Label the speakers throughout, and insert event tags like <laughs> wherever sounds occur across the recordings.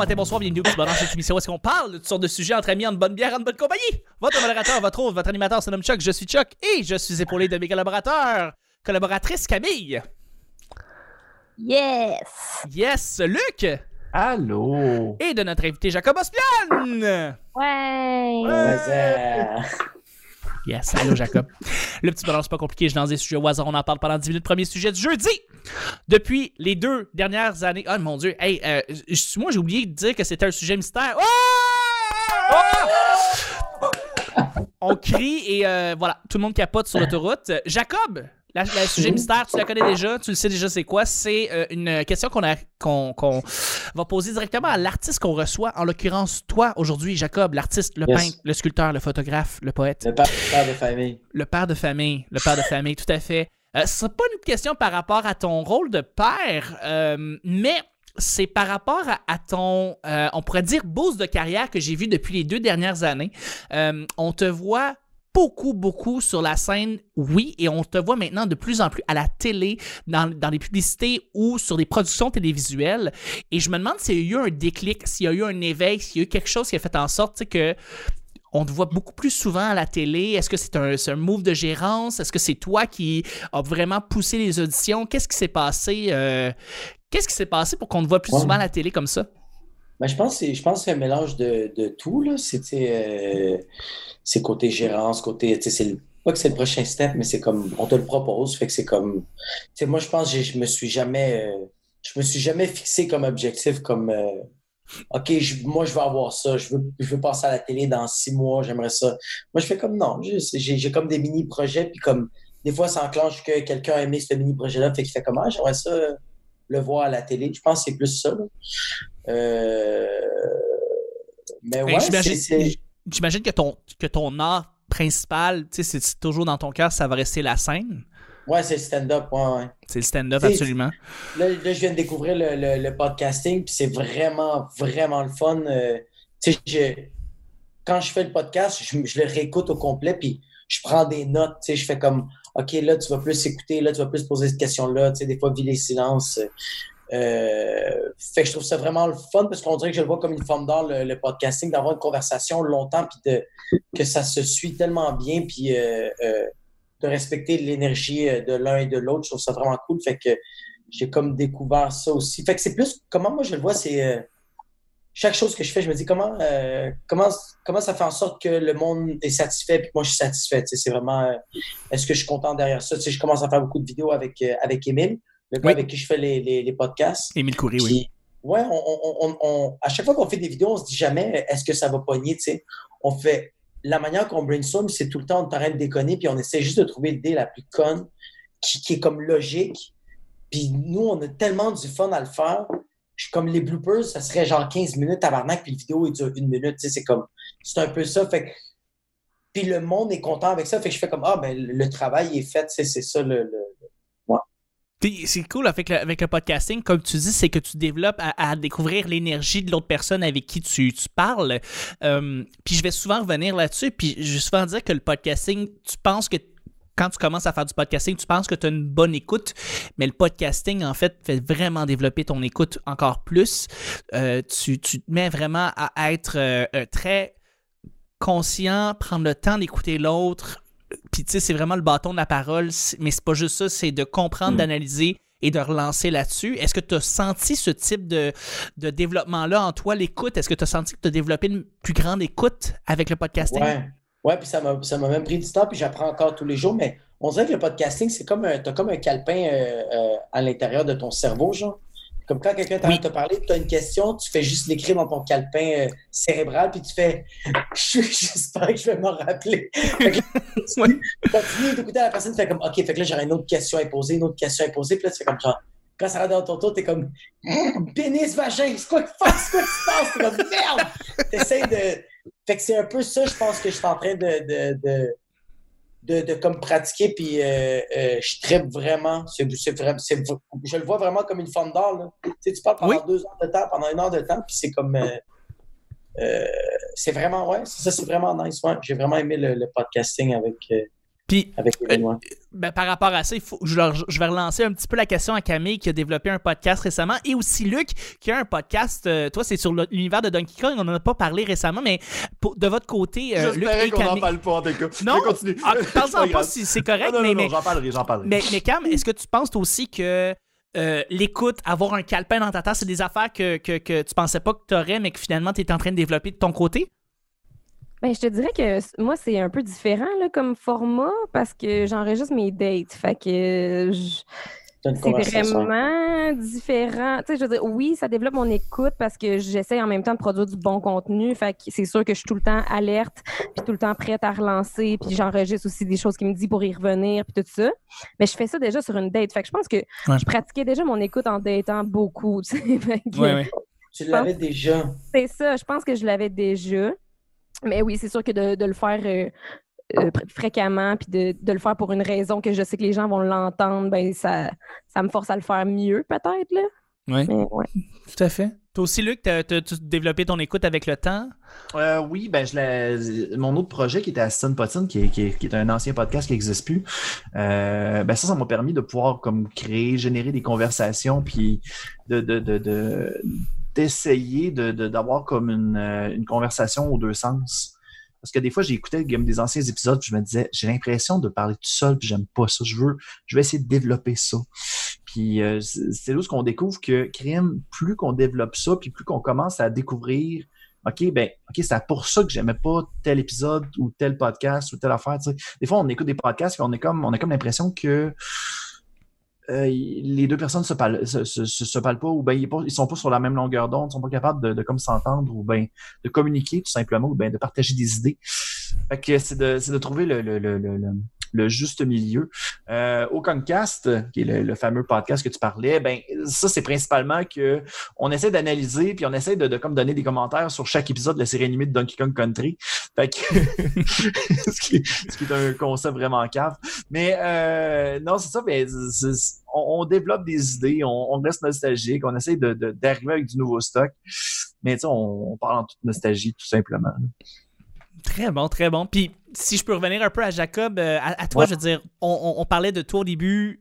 Speaker 1: matin, bonsoir, bienvenue au petit bonheur, cette émission où est-ce qu'on parle de toutes sortes de sujets entre amis, en bonne bière, en bonne compagnie. Votre modérateur, votre autre, votre animateur se nomme Chuck, je suis Chuck et je suis épaulé de mes collaborateurs. Collaboratrice Camille.
Speaker 2: Yes!
Speaker 1: Yes, Luc.
Speaker 3: Allô?
Speaker 1: Et de notre invité Jacob Ospian.
Speaker 2: Ouais!
Speaker 3: Ouais.
Speaker 1: Yes, allô Jacob. <laughs> Le petit bonheur, c'est pas compliqué, je lance des sujets au hasard, on en parle pendant 10 minutes. Premier sujet du jeudi. Depuis les deux dernières années. Oh mon dieu, hey, euh, moi j'ai oublié de dire que c'était un sujet mystère. Oh! On crie et euh, voilà, tout le monde capote sur l'autoroute. Jacob, la- le sujet mystère, tu la connais déjà, tu le sais déjà c'est quoi. C'est euh, une question qu'on va poser directement à l'artiste qu'on reçoit, en l'occurrence toi aujourd'hui, Jacob, l'artiste, le
Speaker 3: Yes.
Speaker 1: peintre, le sculpteur, le photographe, le poète.
Speaker 3: Le père, père de famille.
Speaker 1: Le père de famille, le père de famille, tout à fait. Euh, ce n'est pas une question par rapport à ton rôle de père, euh, mais c'est par rapport à, à ton, euh, on pourrait dire, boost de carrière que j'ai vu depuis les deux dernières années. On te voit beaucoup, beaucoup sur la scène, oui, et on te voit maintenant de plus en plus à la télé, dans, dans les publicités ou sur des productions télévisuelles. Et je me demande s'il y a eu un déclic, s'il y a eu un éveil, s'il y a eu quelque chose qui a fait en sorte que on te voit beaucoup plus souvent à la télé. Est-ce que c'est un, un move de gérance? Est-ce que c'est toi qui a vraiment poussé les auditions? Qu'est-ce qui s'est passé? euh, Qu'est-ce qui s'est passé pour qu'on te voit plus
Speaker 3: Ouais.
Speaker 1: souvent à la télé comme ça?
Speaker 3: Ben, je pense que c'est, c'est un mélange de, de tout. C'était, euh, c'est côté gérance, côté, c'est pas que c'est le prochain step, mais c'est comme, on te le propose, fait que c'est comme, moi, je pense que je me suis jamais, euh, je me suis jamais fixé comme objectif, comme, euh, OK, moi, je veux avoir ça, je veux, je veux passer à la télé dans six mois, j'aimerais ça. Moi, je fais comme, non, j'ai, comme des mini-projets, puis comme, des fois, ça enclenche que quelqu'un a aimé ce mini-projet-là, fait qu'il fait comment, j'aimerais ça le voir à la télé. Je pense que c'est plus ça. Euh, Mais
Speaker 1: Ben,
Speaker 3: ouais,
Speaker 1: j'imagine, que ton, que ton art principal, tu sais, c'est toujours dans ton cœur, ça va rester la scène.
Speaker 3: ouais, c'est le stand-up, ouais, ouais.
Speaker 1: C'est le stand-up, absolument.
Speaker 3: Là, là, je viens de découvrir le, le- le podcasting, puis c'est vraiment, vraiment le fun. Euh, tu sais, je- quand je fais le podcast, je, je le réécoute au complet, puis je prends des notes. Tu sais, je fais comme, OK, là, tu vas plus écouter, là, tu vas plus poser cette question-là. Tu sais, des fois, vis les silences. Euh, fait que je trouve ça vraiment le fun parce qu'on dirait que je le vois comme une forme d'art, le, podcasting, d'avoir une conversation longtemps, puis de, que ça se suit tellement bien, puis euh, euh, de respecter l'énergie euh, de l'un et de l'autre. Je trouve ça vraiment cool. Fait que j'ai comme découvert ça aussi. Fait que c'est plus, comment moi je le vois, c'est euh, chaque chose que je fais, je me dis comment, euh, comment, comment ça fait en sorte que le monde est satisfait puis moi je suis satisfait. C'est vraiment, est-ce que je suis content derrière ça? Tu sais, je commence à faire beaucoup de vidéos avec, avec Émile, le gars
Speaker 1: Oui.
Speaker 3: avec qui je fais les, les, les podcasts.
Speaker 1: Émile Coury, oui.
Speaker 3: Puis, ouais, on, on, on, à chaque fois qu'on fait des vidéos, on se dit jamais est-ce que ça va pogner, tu sais? On fait la manière qu'on brainstorm, c'est tout le temps on est en train de déconner, puis on essaie juste de trouver l'idée la plus conne, qui, qui est comme logique. Puis nous, on a tellement du fun à le faire. Comme les bloopers, ça serait genre 15 minutes tabarnak, puis la vidéo, il dure une minute, tu sais, c'est comme, c'est un peu ça. Fait que- puis le monde est content avec ça, fait que je fais comme, ah, ben, le, travail est fait, c'est ça le- le,
Speaker 1: C'est cool avec le, podcasting, comme tu dis, c'est que tu développes à, découvrir l'énergie de l'autre personne avec qui tu, parles. Euh, puis je vais souvent revenir là-dessus, puis je vais souvent dire que le podcasting, tu penses que quand tu commences à faire du podcasting, tu penses que tu as une bonne écoute, mais le podcasting, en fait, fait vraiment développer ton écoute encore plus. Euh, tu, te mets vraiment à être euh, très conscient, prendre le temps d'écouter l'autre, puis tu sais, c'est vraiment le bâton de la parole, mais c'est pas juste ça, c'est de comprendre,
Speaker 3: Mm.
Speaker 1: d'analyser et de relancer là-dessus. Est-ce que tu as senti ce type de, de développement-là en toi, l'écoute? Est-ce que tu as senti que tu as développé une plus grande écoute avec le podcasting?
Speaker 3: Ouais, ouais puis ça m'a, même pris du temps, puis j'apprends encore tous les jours, mais on dirait que le podcasting, c'est comme un, t'as comme un calepin euh, euh, à l'intérieur de ton cerveau, genre. Comme quand quelqu'un
Speaker 1: Oui.
Speaker 3: de te parler, tu as une question, tu fais juste l'écrire dans ton calepin euh, cérébral, puis tu fais <laughs> Je- J'espère que je vais m'en rappeler. Fait que là, <laughs> tu
Speaker 1: Ouais.
Speaker 3: continues d'écouter à la personne, tu fais comme OK, fait que là, j'aurais une autre question à poser, une autre question à poser, puis là, tu fais comme genre. Quand ça rentre dans ton tour, t'es comme Hum, pénis, vagin, c'est quoi qui se passe? C'est quoi qui se passe? T'es comme merde! T'essayes de. Fait que c'est un peu ça, je pense que je suis en train de, de, de, de, de comme pratiquer, puis euh, euh, je tripe vraiment. C'est, c'est vraiment c'est- je le vois vraiment comme une forme d'art. Là. Tu, sais, tu parles pendant
Speaker 1: Oui.
Speaker 3: deux heures de temps, pendant une heure de temps, puis c'est comme. euh, euh, c'est vraiment, ouais, ça, c'est vraiment nice. Ouais. J'ai vraiment aimé le, le podcasting avec.
Speaker 1: Puis, euh, ben, par rapport à ça, il faut, je, leur- je vais relancer un petit peu la question à Camille qui a développé un podcast récemment et aussi Luc qui a un podcast. euh, toi, c'est sur l'univers de Donkey Kong. On n'en a pas parlé récemment, mais pour- de votre côté, euh, Luc et
Speaker 2: qu'on en
Speaker 1: Camille.
Speaker 2: parle pas, en tout cas.
Speaker 1: Non,
Speaker 2: Mais continue.
Speaker 1: Ah, <laughs> Parle-en pas si c'est correct,
Speaker 2: non,
Speaker 1: mais,
Speaker 2: non, non,
Speaker 1: mais,
Speaker 2: j'en parlerai, j'en parlerai.
Speaker 1: mais, mais Cam, est-ce que tu penses toi aussi que euh, l'écoute, avoir un calepin dans ta tête, c'est des affaires que, que, que tu pensais pas que tu aurais, mais que finalement tu es en train de développer de ton côté?
Speaker 4: Ben, je te dirais que moi, c'est un peu différent là, comme format parce que j'enregistre mes dates. Fait que euh, je-
Speaker 3: C'est
Speaker 4: vraiment différent. Tu sais, je veux dire, oui, ça développe mon écoute parce que j'essaie en même temps de produire du bon contenu. Fait que c'est sûr que je suis tout le temps alerte, puis tout le temps prête à relancer, puis j'enregistre aussi des choses qui me dit pour y revenir, puis tout ça. Mais je fais ça déjà sur une date. Fait que je pense que
Speaker 1: Ouais.
Speaker 4: je pratiquais déjà mon écoute en datant beaucoup. tu sais. <laughs> Fait que-
Speaker 3: Tu l'avais déjà.
Speaker 4: c'est ça, je pense que je l'avais déjà. Mais oui, c'est sûr que de, de le faire euh, euh, fréquemment, puis de, de le faire pour une raison que je sais que les gens vont l'entendre, ben ça, ça me force à le faire mieux, peut-être. là.
Speaker 1: Oui,
Speaker 4: Mais ouais.
Speaker 1: tout à fait. Toi aussi, Luc, t'as as, développé ton écoute avec le temps?
Speaker 2: Euh, oui, ben je mon autre projet qui était Aston Potine, qui est, qui, est, qui est un ancien podcast qui n'existe plus, euh, ben ça, ça m'a permis de pouvoir comme créer, générer des conversations, puis de, de, de, de- d'essayer de, d'avoir comme une, euh, une conversation aux deux sens. Parce que des fois, j'écoutais des anciens épisodes, puis je me disais, j'ai l'impression de parler tout seul, puis j'aime pas ça. Je veux, je vais essayer de développer ça. Puis euh, c'est là où qu'on découvre que crime, plus qu'on développe ça, puis plus qu'on commence à découvrir OK, ben, OK, c'est pour ça que j'aimais pas tel épisode ou tel podcast ou telle affaire. Des fois, on écoute des podcasts et on est comme, on a comme l'impression que euh, les deux personnes se parlent, se, se, se- parlent pas ou ben ils, sont pas sur la même longueur d'onde, sont pas capables de, comme s'entendre ou ben de communiquer tout simplement ou ben de partager des idées. Fait que c'est de, de trouver le, le, le, le, le- juste milieu. Euh, au Concast, qui est le, fameux podcast que tu parlais, ben ça c'est principalement que on essaie d'analyser puis on essaie de, donner des commentaires sur chaque épisode de la série animée de Donkey Kong Country. Fait que <laughs> ce, qui, est un concept vraiment cave. Mais euh, non, c'est ça. Mais on, développe des idées, on, reste nostalgique, on essaie d'arriver avec du nouveau stock. Mais tu sais, on, on parle en toute nostalgie tout simplement.
Speaker 1: Très bon, très bon. Puis, si je peux revenir un peu à Jacob, euh, à, à toi,
Speaker 3: Ouais.
Speaker 1: je veux dire, on, on- on parlait de toi au début.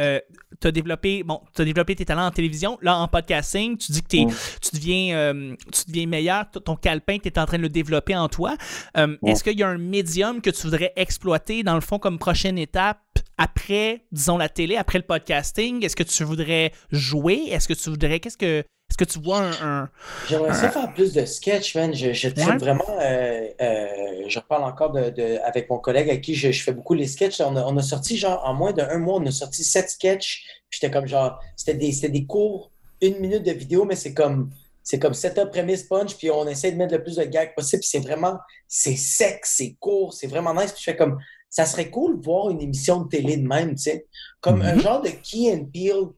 Speaker 1: Euh, tu as développé, bon, t'as développé tes talents en télévision. Là, en podcasting, tu dis que
Speaker 3: Ouais.
Speaker 1: tu, deviens, euh, tu deviens meilleur. Ton calepin, tu es en train de le développer en toi. Euh,
Speaker 3: Ouais.
Speaker 1: Est-ce qu'il y a un médium que tu voudrais exploiter, dans le fond, comme prochaine étape après, disons, la télé, après le podcasting? Est-ce que tu voudrais jouer? Est-ce que tu voudrais. Qu'est-ce que. Est-ce que tu vois un. un-
Speaker 3: J'aimerais ça faire plus de sketch, man. Je, je
Speaker 1: Ouais.
Speaker 3: vraiment. euh, euh, je reparle encore de, de- avec mon collègue avec qui je, je fais beaucoup les sketchs. On a, on a sorti, genre, en moins d'un mois, on a sorti sept sketchs. Puis J'étais comme, genre, c'était des, des cours, une minute de vidéo, mais c'est comme, c'est comme setup, prémisse, punch, puis on essaie de mettre le plus de gags possible. Puis c'est vraiment, c'est sec, c'est court, c'est vraiment nice. Puis je fais comme, ça serait cool de voir une émission de télé de même, tu sais. Comme un
Speaker 1: Mhm.
Speaker 3: genre de Key and Peele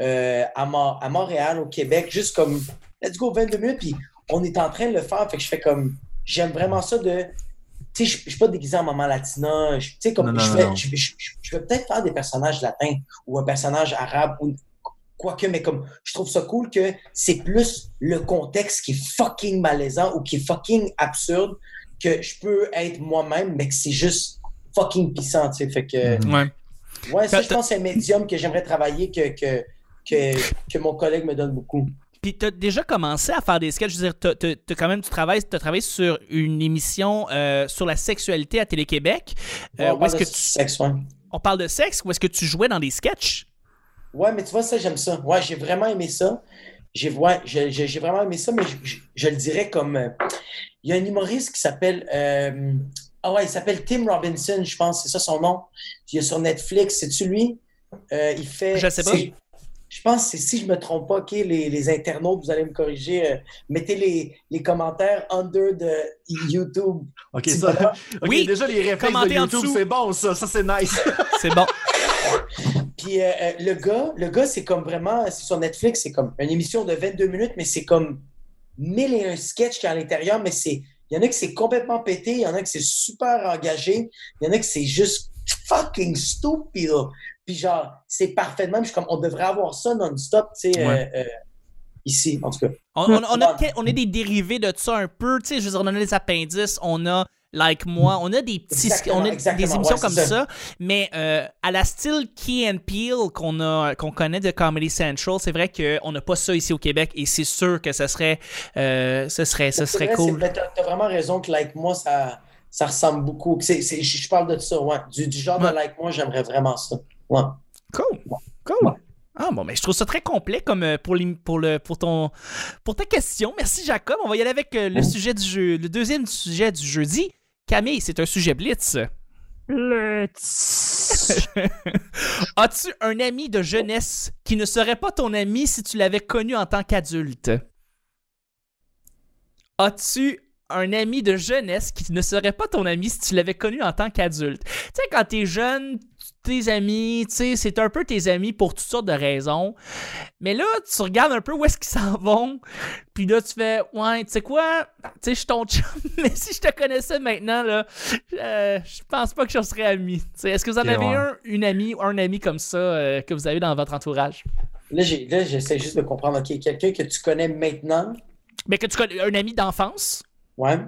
Speaker 3: euh, à, Mo- à Montréal, au Québec, juste comme let's go 22 minutes, puis on est en train de le faire. Fait que je fais comme j'aime vraiment ça de. Tu sais, je suis pas déguisé en maman latina. Tu sais, comme je, vais peut-être faire des personnages latins ou un personnage arabe ou quoique, mais comme je trouve ça cool que c'est plus le contexte qui est fucking malaisant ou qui est fucking absurde que je peux être moi-même, mais que c'est juste fucking puissant, tu sais. Fait que.
Speaker 1: Ouais.
Speaker 3: Ouais, ça, je pense que c'est un médium que j'aimerais travailler, que, que, que, que mon collègue me donne beaucoup.
Speaker 1: Puis t'as déjà commencé à faire des sketchs. Je veux dire, t'as, t'as- quand même, tu travailles, t'as travaillé sur une émission euh, sur la sexualité à Télé-Québec. Euh,
Speaker 3: Ouais, on
Speaker 1: où est-ce
Speaker 3: parle
Speaker 1: que
Speaker 3: de
Speaker 1: tu,
Speaker 3: sexe, ouais.
Speaker 1: on parle de sexe ou est-ce que tu jouais dans des sketchs?
Speaker 3: Ouais, mais tu vois, ça, j'aime ça. Ouais, j'ai vraiment aimé ça. J'ai ouais, j'ai- vraiment aimé ça, mais je, je- je le dirais comme. euh, Il y a un humoriste qui s'appelle. euh, ah ouais, il s'appelle Tim Robinson, je pense, c'est ça son nom. Il est sur Netflix, c'est-tu lui? Il fait.
Speaker 1: Je sais pas.
Speaker 3: c'est- Je pense que si je me trompe pas, OK, les, les internautes, vous allez me corriger. euh, mettez les, les commentaires under de YouTube.
Speaker 2: OK, ça. <laughs>
Speaker 1: Oui,
Speaker 2: déjà les réflexes de
Speaker 1: commentez en
Speaker 2: YouTube,
Speaker 1: dessous.
Speaker 2: c'est bon ça, ça c'est nice. <laughs>
Speaker 1: C'est bon. <laughs>
Speaker 3: Puis euh, euh, le gars, le gars, c'est comme vraiment, c'est sur Netflix, c'est comme une émission de 22 minutes, mais c'est comme mille et un sketchs qui est à l'intérieur, mais c'est. Il y en a que c'est complètement pété, il y en a que c'est super engagé, il y en a que c'est juste fucking stupide. Puis genre, c'est parfait de même. Je suis comme, on devrait avoir ça non-stop, tu sais,
Speaker 1: Ouais.
Speaker 3: euh, euh, ici, en tout cas.
Speaker 1: On, on- on a, on est des dérivés de ça un peu. Tu sais, je veux dire, on a les appendices, on a like moi. On a des petits,
Speaker 3: Exactement,
Speaker 1: on a des émissions
Speaker 3: Ouais,
Speaker 1: comme ça, mais euh, à la style Key and Peel qu'on a, qu'on connaît de Comedy Central, c'est vrai qu'on n'a pas ça ici au Québec et c'est sûr que ça serait, ce serait, ce serait cool.
Speaker 3: T'as vraiment raison que Like Moi, ça, ça ressemble beaucoup. Je je parle de ça, ouais. Du, du genre
Speaker 1: Ouais.
Speaker 3: de Like Moi, j'aimerais vraiment ça. Ouais.
Speaker 1: Cool. Cool.
Speaker 3: Ouais.
Speaker 1: Ah bon, mais je trouve ça très complet comme euh, pour, l'im- pour, le, pour, ton, pour ta question. Merci Jacob. On va y aller avec euh, le sujet du jeu, le deuxième sujet du jeudi. Camille, c'est un sujet blitz.
Speaker 4: Le <laughs>
Speaker 1: As-tu un ami de jeunesse qui ne serait pas ton ami si tu l'avais connu en tant qu'adulte? As-tu un ami de jeunesse qui ne serait pas ton ami si tu l'avais connu en tant qu'adulte? Tu sais, quand t'es jeune, tes amis, tu sais, c'est un peu tes amis pour toutes sortes de raisons. Mais là, tu regardes un peu où est-ce qu'ils s'en vont. Puis là, tu fais, ouais, tu sais quoi? Tu sais, je suis ton chum, <laughs> mais si je te connaissais maintenant, là, euh, je pense pas que je serais ami. Tu sais, Est-ce que vous en avez
Speaker 2: ouais.
Speaker 1: un, une amie ou un ami comme ça euh, que vous avez dans votre entourage?
Speaker 3: Là, j'essaie juste de comprendre. OK, quelqu'un que tu connais maintenant,
Speaker 1: Mais que tu connais un ami d'enfance?
Speaker 3: Ouais.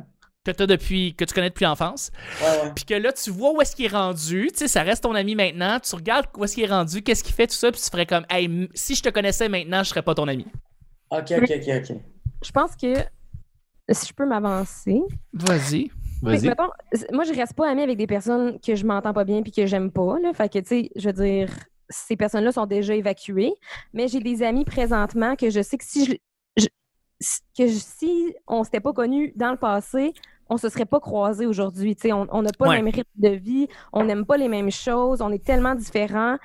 Speaker 1: Que t'as depuis que tu connais depuis l'enfance, puis que là tu vois où est-ce qu'il est rendu, tu sais ça reste ton ami maintenant, tu regardes où est-ce qu'il est rendu, qu'est-ce qu'il fait tout ça, puis tu ferais comme hey si je te connaissais maintenant, je serais pas ton ami.
Speaker 3: OK, OK, OK, OK.
Speaker 4: Je pense que si je peux m'avancer.
Speaker 1: Vas-y.
Speaker 4: Mais,
Speaker 2: Vas-y.
Speaker 4: mettons, moi, je reste pas amie avec des personnes que je m'entends pas bien puis que j'aime pas. Là. Fait que, tu sais, je veux dire, ces personnes-là sont déjà évacuées. Mais j'ai des amis présentement que je sais que si je, je- que je- si on s'était pas connus dans le passé, on se serait pas croisés aujourd'hui. Tu sais, on n'a pas
Speaker 1: Ouais.
Speaker 4: le même rythme de vie, on n'aime pas les mêmes choses, on est tellement différents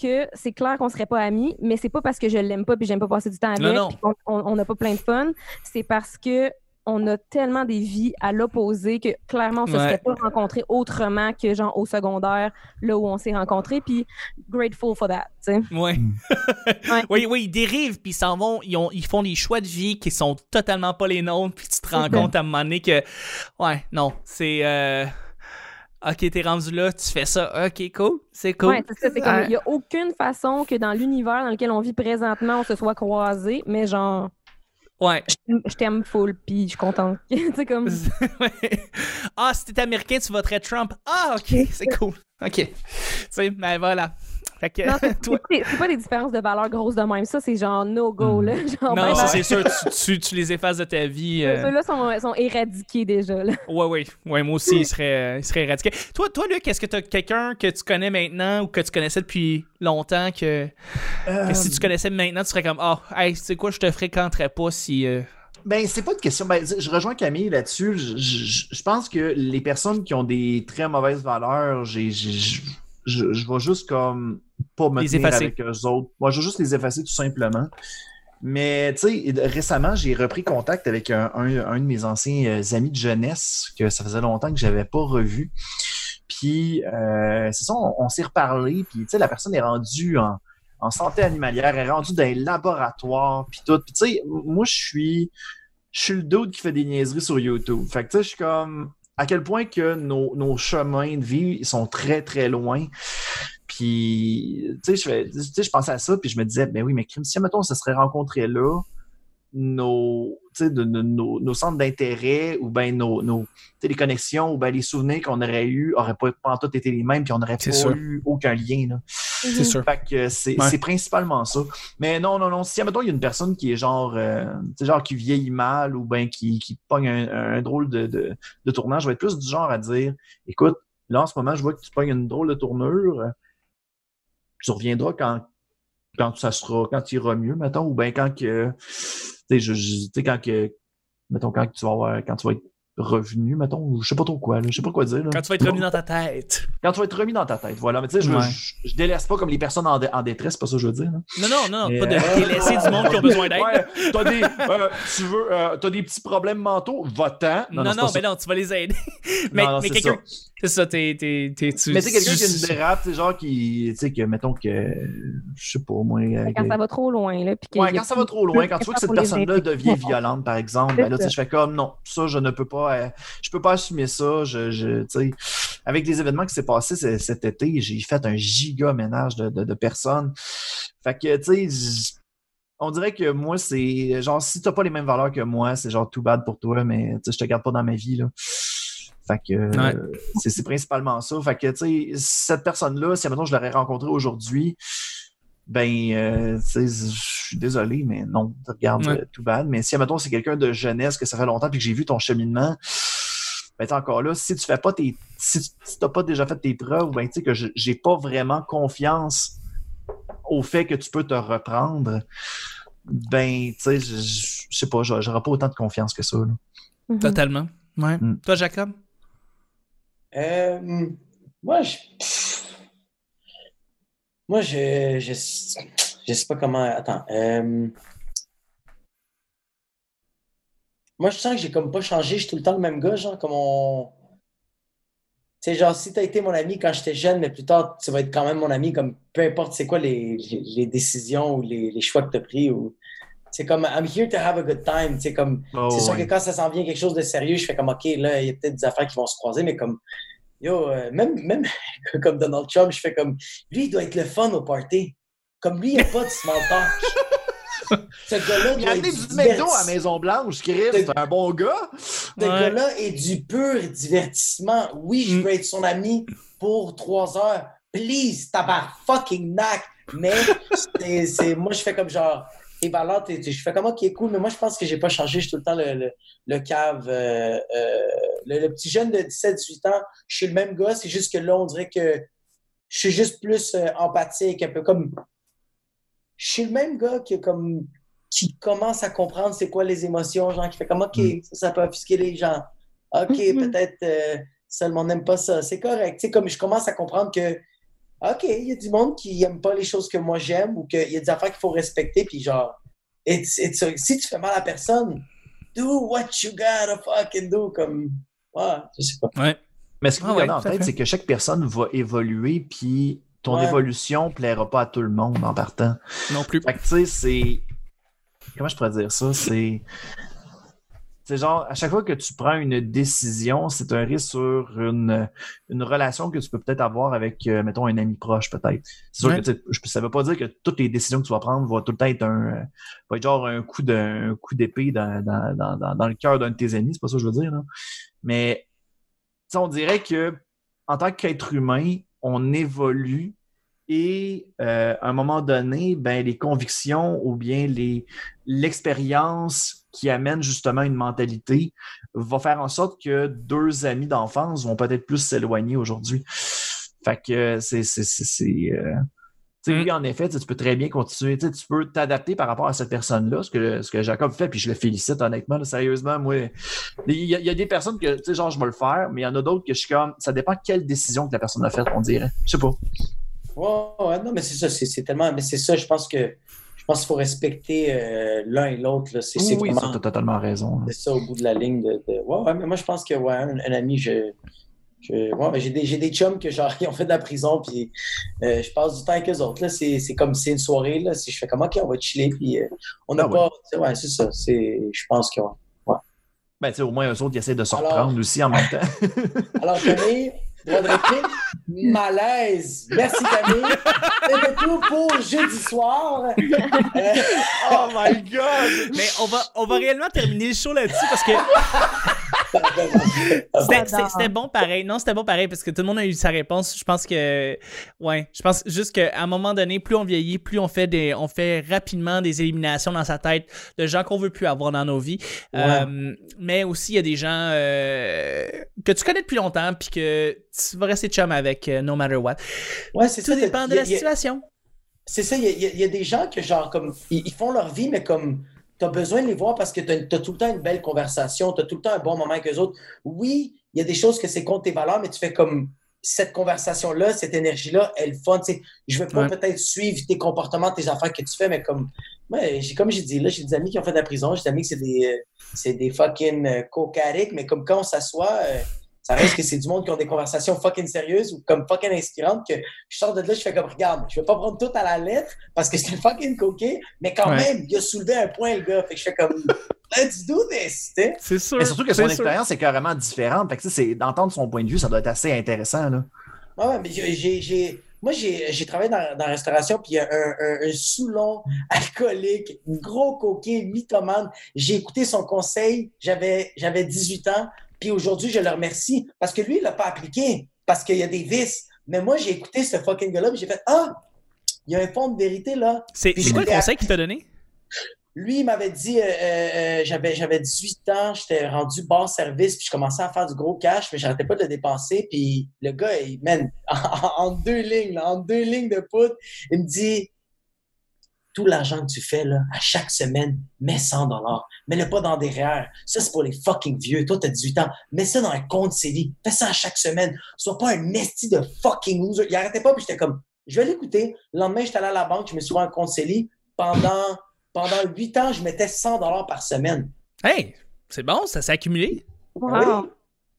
Speaker 4: que c'est clair qu'on serait pas amis. Mais c'est pas parce que je l'aime pas puis j'aime pas passer du temps avec,
Speaker 1: Non,
Speaker 4: puis on n'a pas plein de fun. C'est parce que on a tellement des vies à l'opposé que clairement, on se
Speaker 1: Ouais.
Speaker 4: serait pas rencontrés autrement que genre au secondaire, là où on s'est rencontrés. Puis grateful for that. tu sais.
Speaker 1: Ouais. <laughs>
Speaker 4: Ouais.
Speaker 1: oui, oui, ils dérivent puis ils s'en vont, ils, ont, ils font des choix de vie qui sont totalement pas les nôtres, puis tu te rends compte à un moment donné que ouais, non, c'est euh, OK, t'es rendu là, tu fais ça. OK, cool, c'est cool.
Speaker 4: Ouais, c'est ça. C'est comme,
Speaker 1: Ouais.
Speaker 4: il n'y a aucune façon que dans l'univers dans lequel on vit présentement, on se soit croisés, mais genre,
Speaker 1: Ouais.
Speaker 4: je t'aime- full, puis je suis contente. <laughs> sais, comme, <laughs>
Speaker 1: Ouais. ah, si t'étais américain, tu voterais Trump. Ah, ok, c'est cool. Ok. Tu sais, ben voilà. Fait que,
Speaker 4: non, c'est <laughs>
Speaker 1: toi.
Speaker 4: c'est- c'est pas des différences de valeur grosses de même. Ça, c'est genre no-go. là. <laughs> Genre,
Speaker 1: Non,
Speaker 4: ben,
Speaker 1: ça c'est sûr, tu, tu, tu les effaces de ta vie. euh,
Speaker 4: Ceux-là sont, sont éradiqués déjà. Là.
Speaker 1: Ouais, ouais. Ouais, moi aussi, il serait, il serait éradiqué. Toi, toi Luc, est-ce que t'as quelqu'un que tu connais maintenant ou que tu connaissais depuis longtemps que, que si tu connaissais maintenant, tu serais comme, ah, hey, tu sais quoi, je te fréquenterais pas si. euh,
Speaker 2: Ben, c'est pas de question. Ben, je rejoins Camille là-dessus. Je, je- je pense que les personnes qui ont des très mauvaises valeurs, j'ai, j'ai- je, je, je vais juste comme pas me
Speaker 1: Les
Speaker 2: tenir
Speaker 1: effacer.
Speaker 2: avec eux autres. Moi, je vais juste les effacer tout simplement. Mais, tu sais, récemment, j'ai repris contact avec un, un- un de mes anciens euh, amis de jeunesse que ça faisait longtemps que j'avais pas revu. Puis, euh, c'est ça, on, on s'est reparlé. Puis, tu sais, la personne est rendue en, en santé animalière, elle est rendue dans un laboratoire, puis tout. Puis, tu sais, moi, je suis je suis le dude qui fait des niaiseries sur YouTube. Fait que tu sais, je suis comme à quel point que nos, nos chemins de vie ils sont très très loin. Puis tu sais, je pensais à ça puis je me disais ben oui, mais crime, si mettons on se serait rencontrés là, nos tu sais, de, de- nos, nos centres d'intérêt ou ben nos, nos tu sais, les connexions ou ben les souvenirs qu'on aurait eu auraient pas, pas en tout été les mêmes puis on n'aurait pas
Speaker 1: sûr.
Speaker 2: eu aucun lien là.
Speaker 1: C'est sûr.
Speaker 2: Fait que c'est
Speaker 1: Ouais.
Speaker 2: c'est principalement ça. Mais non, non, non. Si, admettons, il y a une personne qui est genre, euh, tu sais, genre qui vieillit mal ou ben qui, qui pogne un, un drôle de, de, de tournant, je vais être plus du genre à dire écoute, là en ce moment, je vois que tu pognes une drôle de tournure. Tu reviendras quand, quand ça sera, quand tu iras mieux, mettons, ou bien quand que. Tu sais, quand que. Mettons, quand que tu vas avoir, quand tu vas être revenu, mettons, ou je sais pas trop quoi, là, je sais pas quoi dire. là.
Speaker 1: Quand tu vas être revenu dans ta tête.
Speaker 2: Quand tu vas être remis dans ta tête, voilà. Mais tu sais, je,
Speaker 1: Ouais.
Speaker 2: je, je délaisse pas comme les personnes en, dé- en détresse, c'est pas ça que je veux dire. là.
Speaker 1: Non, non, non, pas de
Speaker 2: euh,
Speaker 1: délaisser du monde qui ont besoin d'aide.
Speaker 2: Ouais, t'as des, euh, tu veux, euh, t'as des petits problèmes mentaux, va-t'en.
Speaker 1: Non, non,
Speaker 2: c'est ça.
Speaker 1: mais non, tu vas les aider. <laughs> mais
Speaker 2: Non, non,
Speaker 1: mais
Speaker 2: c'est
Speaker 1: quelqu'un.
Speaker 2: ça.
Speaker 1: C'est ça, t'es. t'es, t'es- tu,
Speaker 2: Mais tu sais, quelqu'un qui a une dérape, sais, genre qui, tu sais, que, mettons que, je sais pas, moi. euh,
Speaker 4: Quand
Speaker 2: que-
Speaker 4: ça va trop loin. Là, puis
Speaker 2: Ouais,
Speaker 4: a
Speaker 2: quand ça va trop loin, quand tu vois que cette personne-là devient <laughs> violente, par exemple, ben là, tu sais,
Speaker 4: C'est
Speaker 2: je fais comme non, ça, je ne peux pas, je peux pas assumer ça. Je, avec les événements qui s'est passé cet été, j'ai fait un giga ménage de, de, de personnes. Fait que, tu sais, on dirait que moi, c'est genre, si t'as pas les mêmes valeurs que moi, c'est genre tout bad pour toi, mais tu sais, je te garde pas dans ma vie, là. Fait que
Speaker 1: Ouais.
Speaker 2: euh, c'est principalement ça. Fait que, tu sais, cette personne-là, si, maintenant je l'aurais rencontrée aujourd'hui, ben, euh, tu sais, je suis désolé, mais non, regarde,
Speaker 1: Ouais.
Speaker 2: euh, tout bad. Mais si, admettons, c'est quelqu'un de jeunesse, que ça fait longtemps, puis que j'ai vu ton cheminement, ben, t'es encore là, si tu fais pas tes, si tu t'as pas déjà fait tes preuves, ben, tu sais, que j'ai pas vraiment confiance au fait que tu peux te reprendre, ben, tu sais, je- sais pas, j'aurais j'aurais pas autant de confiance que ça, là.
Speaker 4: Mhm.
Speaker 1: Totalement. Ouais.
Speaker 2: Mm.
Speaker 1: Toi, Jacob?
Speaker 3: Euh, moi, je. Moi, je, je. Je sais pas comment. Attends. euh, Moi, je sens que j'ai comme pas changé. Je suis tout le temps le même gars, genre, comme on. Tu sais, genre, si t'as été mon ami quand j'étais jeune, mais plus tard, tu vas être quand même mon ami, comme peu importe c'est quoi les, les, les décisions ou les, les choix que t'as pris. Ou... C'est comme, I'm here to have a good time. Sais, comme.
Speaker 2: Oh,
Speaker 3: C'est sûr
Speaker 2: ouais.
Speaker 3: que quand ça s'en vient quelque chose de sérieux, je fais comme, OK, là, il y a peut-être des affaires qui vont se croiser, mais comme, yo, euh, même, même <laughs> comme Donald Trump, je fais comme, lui, il doit être le fun au party. Comme lui, il n'y a pas de small talk. <laughs> Ce gars-là
Speaker 2: Il a amené du McDo à Maison-Blanche, Chris, c'est un bon gars.
Speaker 3: Ce
Speaker 1: Ouais.
Speaker 3: gars-là est du pur divertissement. Oui, je
Speaker 1: Mm.
Speaker 3: peux être son ami pour trois heures. Please, tabar fucking nack. Mais c'est, moi, je fais comme genre, valeurs, t'es- t'es- je fais comme, ok, cool, mais moi, je pense que j'ai pas changé. Je suis tout le temps le, le, le cave, euh, euh, le, le petit jeune de 17-18 ans. Je suis le même gars, c'est juste que là, on dirait que je suis juste plus euh, empathique, un peu comme. Je suis le même gars qui, comme, qui commence à comprendre c'est quoi les émotions, genre, qui fait comme, OK,
Speaker 2: Mm.
Speaker 3: ça, ça peut offusquer les gens. OK,
Speaker 4: Mhm.
Speaker 3: peut-être euh, monde n'aime pas ça. C'est correct. Tu sais, comme je commence à comprendre que, OK, il y a du monde qui n'aime pas les choses que moi j'aime ou qu'il y a des affaires qu'il faut respecter, puis genre, it's- it's- si tu fais mal à personne, do what you gotta fucking do, comme, ouais, je sais pas.
Speaker 1: Ouais.
Speaker 2: Mais ce faut
Speaker 1: Ah ouais,
Speaker 2: en tête,
Speaker 1: fait.
Speaker 2: c'est que chaque personne va évoluer, puis ton
Speaker 3: Ouais.
Speaker 2: évolution plaira pas à tout le monde en partant.
Speaker 1: Non plus.
Speaker 2: Fait que, tu sais, c'est. Comment je pourrais dire ça? C'est. C'est genre, à chaque fois que tu prends une décision, c'est un risque sur une, une relation que tu peux peut-être avoir avec, euh, mettons, un ami proche, peut-être. C'est sûr
Speaker 1: Ouais.
Speaker 2: que tu sais, je- ça veut pas dire que toutes les décisions que tu vas prendre vont tout le temps être un, va être genre un coup d'un un coup d'épée dans, dans, dans, dans, dans le cœur d'un de tes amis, c'est pas ça que je veux dire, là. Mais, tu sais, on dirait que, en tant qu'être humain, on évolue et euh, à un moment donné, ben, les convictions ou bien l'expérience qui amène justement une mentalité va faire en sorte que deux amis d'enfance vont peut-être plus s'éloigner aujourd'hui. Fait que c'est euh, tu sais,
Speaker 1: Mm.
Speaker 2: oui, en effet, tu peux très bien continuer. Tu peux t'adapter par rapport à cette personne-là, ce que, ce que Jacob fait, puis je le félicite honnêtement. là, sérieusement, moi, il y, a, il y a des personnes que, tu sais, genre, je vais le faire, mais il y en a d'autres que je suis comme, ça dépend quelle décision que la personne a faite, on dirait. Je sais pas.
Speaker 3: Ouais, ouais, non, mais c'est ça, c'est c'est tellement. Mais c'est ça, je pense que je pense qu'il faut respecter euh, l'un et l'autre. là. C'est c'est
Speaker 2: oui, ça,
Speaker 3: vraiment
Speaker 2: t'as totalement raison.
Speaker 3: c'est ça au bout de la ligne. De, de- Ouais, ouais, mais moi je pense que ouais, un, un ami, je. je- ouais, mais j'ai des, j'ai des chums que genre <laughs> ils ont fait de la prison, puis euh, je passe du temps avec eux autres. là. C'est c'est comme c'est une soirée, là. Si je fais comme ok, on va chiller, puis euh, on n'a
Speaker 2: Ah ouais.
Speaker 3: pas. tu sais, Ouais, c'est ça. c'est- Je pense que ouais.
Speaker 2: Ben, tu sais, au moins, eux autres, ils essaient de se reprendre aussi en même temps. <laughs>
Speaker 3: Alors, Camille, droit réplique, <laughs> malaise. Merci, Camille. C'était tout pour jeudi soir. Euh,
Speaker 2: oh my god!
Speaker 1: Mais on va, on va réellement terminer le show là-dessus parce que <laughs> <laughs> c'était- bon pareil. Non, c'était bon pareil parce que tout le monde a eu sa réponse. Je pense que, ouais, je pense juste qu'à un moment donné, plus on vieillit, plus on fait des, on fait rapidement des éliminations dans sa tête de gens qu'on veut plus avoir dans nos vies. Euh, mais aussi, il y a des gens euh, que tu connais depuis longtemps puis que tu vas rester chum avec euh, no matter what.
Speaker 3: ouais, c'est
Speaker 1: Tout
Speaker 3: ça.
Speaker 1: dépend de
Speaker 3: Il y a-
Speaker 1: la
Speaker 3: a-
Speaker 1: situation.
Speaker 3: C'est ça, il y, a- y des gens que, genre, comme, ils, ils font leur vie, mais comme, tu as besoin de les voir parce que tu as, tout le temps une belle conversation, tu as tout le temps un bon moment avec eux autres. Oui, il y a des choses que c'est contre tes valeurs, mais tu fais comme, cette conversation-là, cette énergie-là, elle est fun. Je veux pas
Speaker 1: Ouais.
Speaker 3: peut-être suivre tes comportements, tes affaires que tu fais, mais comme, ouais, j'ai, comme j'ai dit, là, j'ai des amis qui ont fait de la prison, j'ai des amis que c'est des, euh, c'est des fucking euh, mais comme quand on s'assoit, euh, ça reste que c'est du monde qui ont des conversations fucking sérieuses ou comme fucking inspirantes que je sors de là, je fais comme, regarde, je vais pas prendre tout à la lettre parce que c'était fucking coquet, mais quand
Speaker 1: Ouais.
Speaker 3: même, il a soulevé un point, le gars. Fait que je fais comme, <laughs> let's do this, tu sais.
Speaker 1: C'est sûr.
Speaker 2: Mais surtout que son
Speaker 1: sûr.
Speaker 2: expérience est carrément différente. Fait que, c'est d'entendre son point de vue, ça doit être assez intéressant, là.
Speaker 3: Ouais, ouais, mais j'ai- moi, j'ai, j'ai travaillé dans, dans la restauration, puis il y a un, un, un Soulon alcoolique, gros coquet, mythomane. J'ai écouté son conseil, j'avais, j'avais 18 ans, Puis aujourd'hui, je le remercie parce que lui, il l'a pas appliqué parce qu'il y a des vices. Mais moi, j'ai écouté ce fucking gars-là, j'ai fait Ah, il y a un fond de vérité là.
Speaker 1: C'est quoi le conseil qu'il t'a donné?
Speaker 3: Lui, il m'avait dit, euh, euh, j'avais, j'avais 18 ans, j'étais rendu bon service, puis je commençais à faire du gros cash, mais j'arrêtais pas de le dépenser. Puis le gars, il, man, <laughs> en, en deux lignes, là, en deux lignes de poudre, il me dit, tout l'argent que tu fais, là, à chaque semaine, mets 100 dollars. Mets-le pas dans des REER. Ça, c'est pour les fucking vieux. Toi, t'as 18 ans. Mets ça dans un compte CELI. Fais ça à chaque semaine. Sois pas un esti de fucking loser. Il arrêtait pas, puis j'étais comme, je vais l'écouter. Le lendemain, j'étais allé à la banque, je me suis ouvert un compte CELI. Pendant, pendant 8 ans, je mettais 100 dollars par semaine.
Speaker 1: Hey, c'est bon, ça s'est accumulé.
Speaker 4: Wow.
Speaker 3: Oui?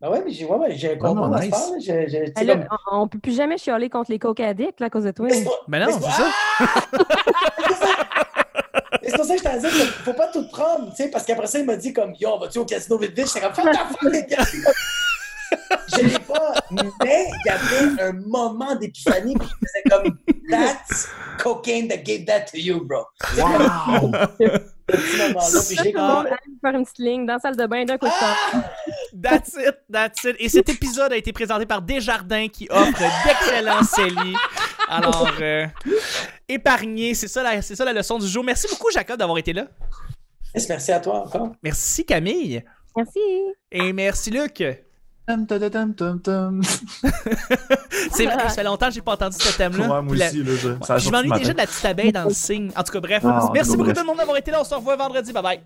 Speaker 3: Ben ouais, mais j'ai ouais, ouais, j'ai un compte
Speaker 2: non,
Speaker 3: dans
Speaker 2: nice.
Speaker 3: tu sais,
Speaker 4: Ah, là,
Speaker 3: comme-
Speaker 4: on, on peut plus jamais chialer contre les coke addicts là, à cause de toi.
Speaker 3: Mais
Speaker 1: non, c'est ça. <laughs>
Speaker 3: C'est pour ça que je t'ai dit qu'il faut pas tout prendre, tu sais, parce qu'après ça, il m'a dit comme, yo, vas-tu au casino vite vite? J'étais comme, fuck ta fucking casino! Je l'ai pas, mais il y avait un moment d'épiphanie, puis je faisais comme, that's cocaine that gave that to you, bro.
Speaker 2: Wow!
Speaker 3: Ce petit moment-là, puis je l'ai comme,
Speaker 4: faire une petite ligne dans la salle de bain d'un coup de temps.
Speaker 1: That's it, that's it. Et cet épisode a été présenté par Desjardins qui offre d'excellents CELI. Alors, euh, épargner, c'est ça, la, c'est ça la leçon du jour. Merci beaucoup, Jacob, d'avoir été là.
Speaker 3: Merci à toi encore.
Speaker 1: Merci, Camille.
Speaker 4: Merci.
Speaker 1: Et merci, Luc. <laughs> C'est vrai, ça fait longtemps que j'ai pas entendu ce thème-là.
Speaker 2: Ouais, moi
Speaker 1: la-
Speaker 2: aussi, là, je,
Speaker 1: m'ennuie déjà de la petite abeille dans le signe. En tout cas, bref.
Speaker 2: Ah,
Speaker 1: merci
Speaker 2: bref.
Speaker 1: beaucoup tout le monde d'avoir été là. On se revoit vendredi. Bye bye.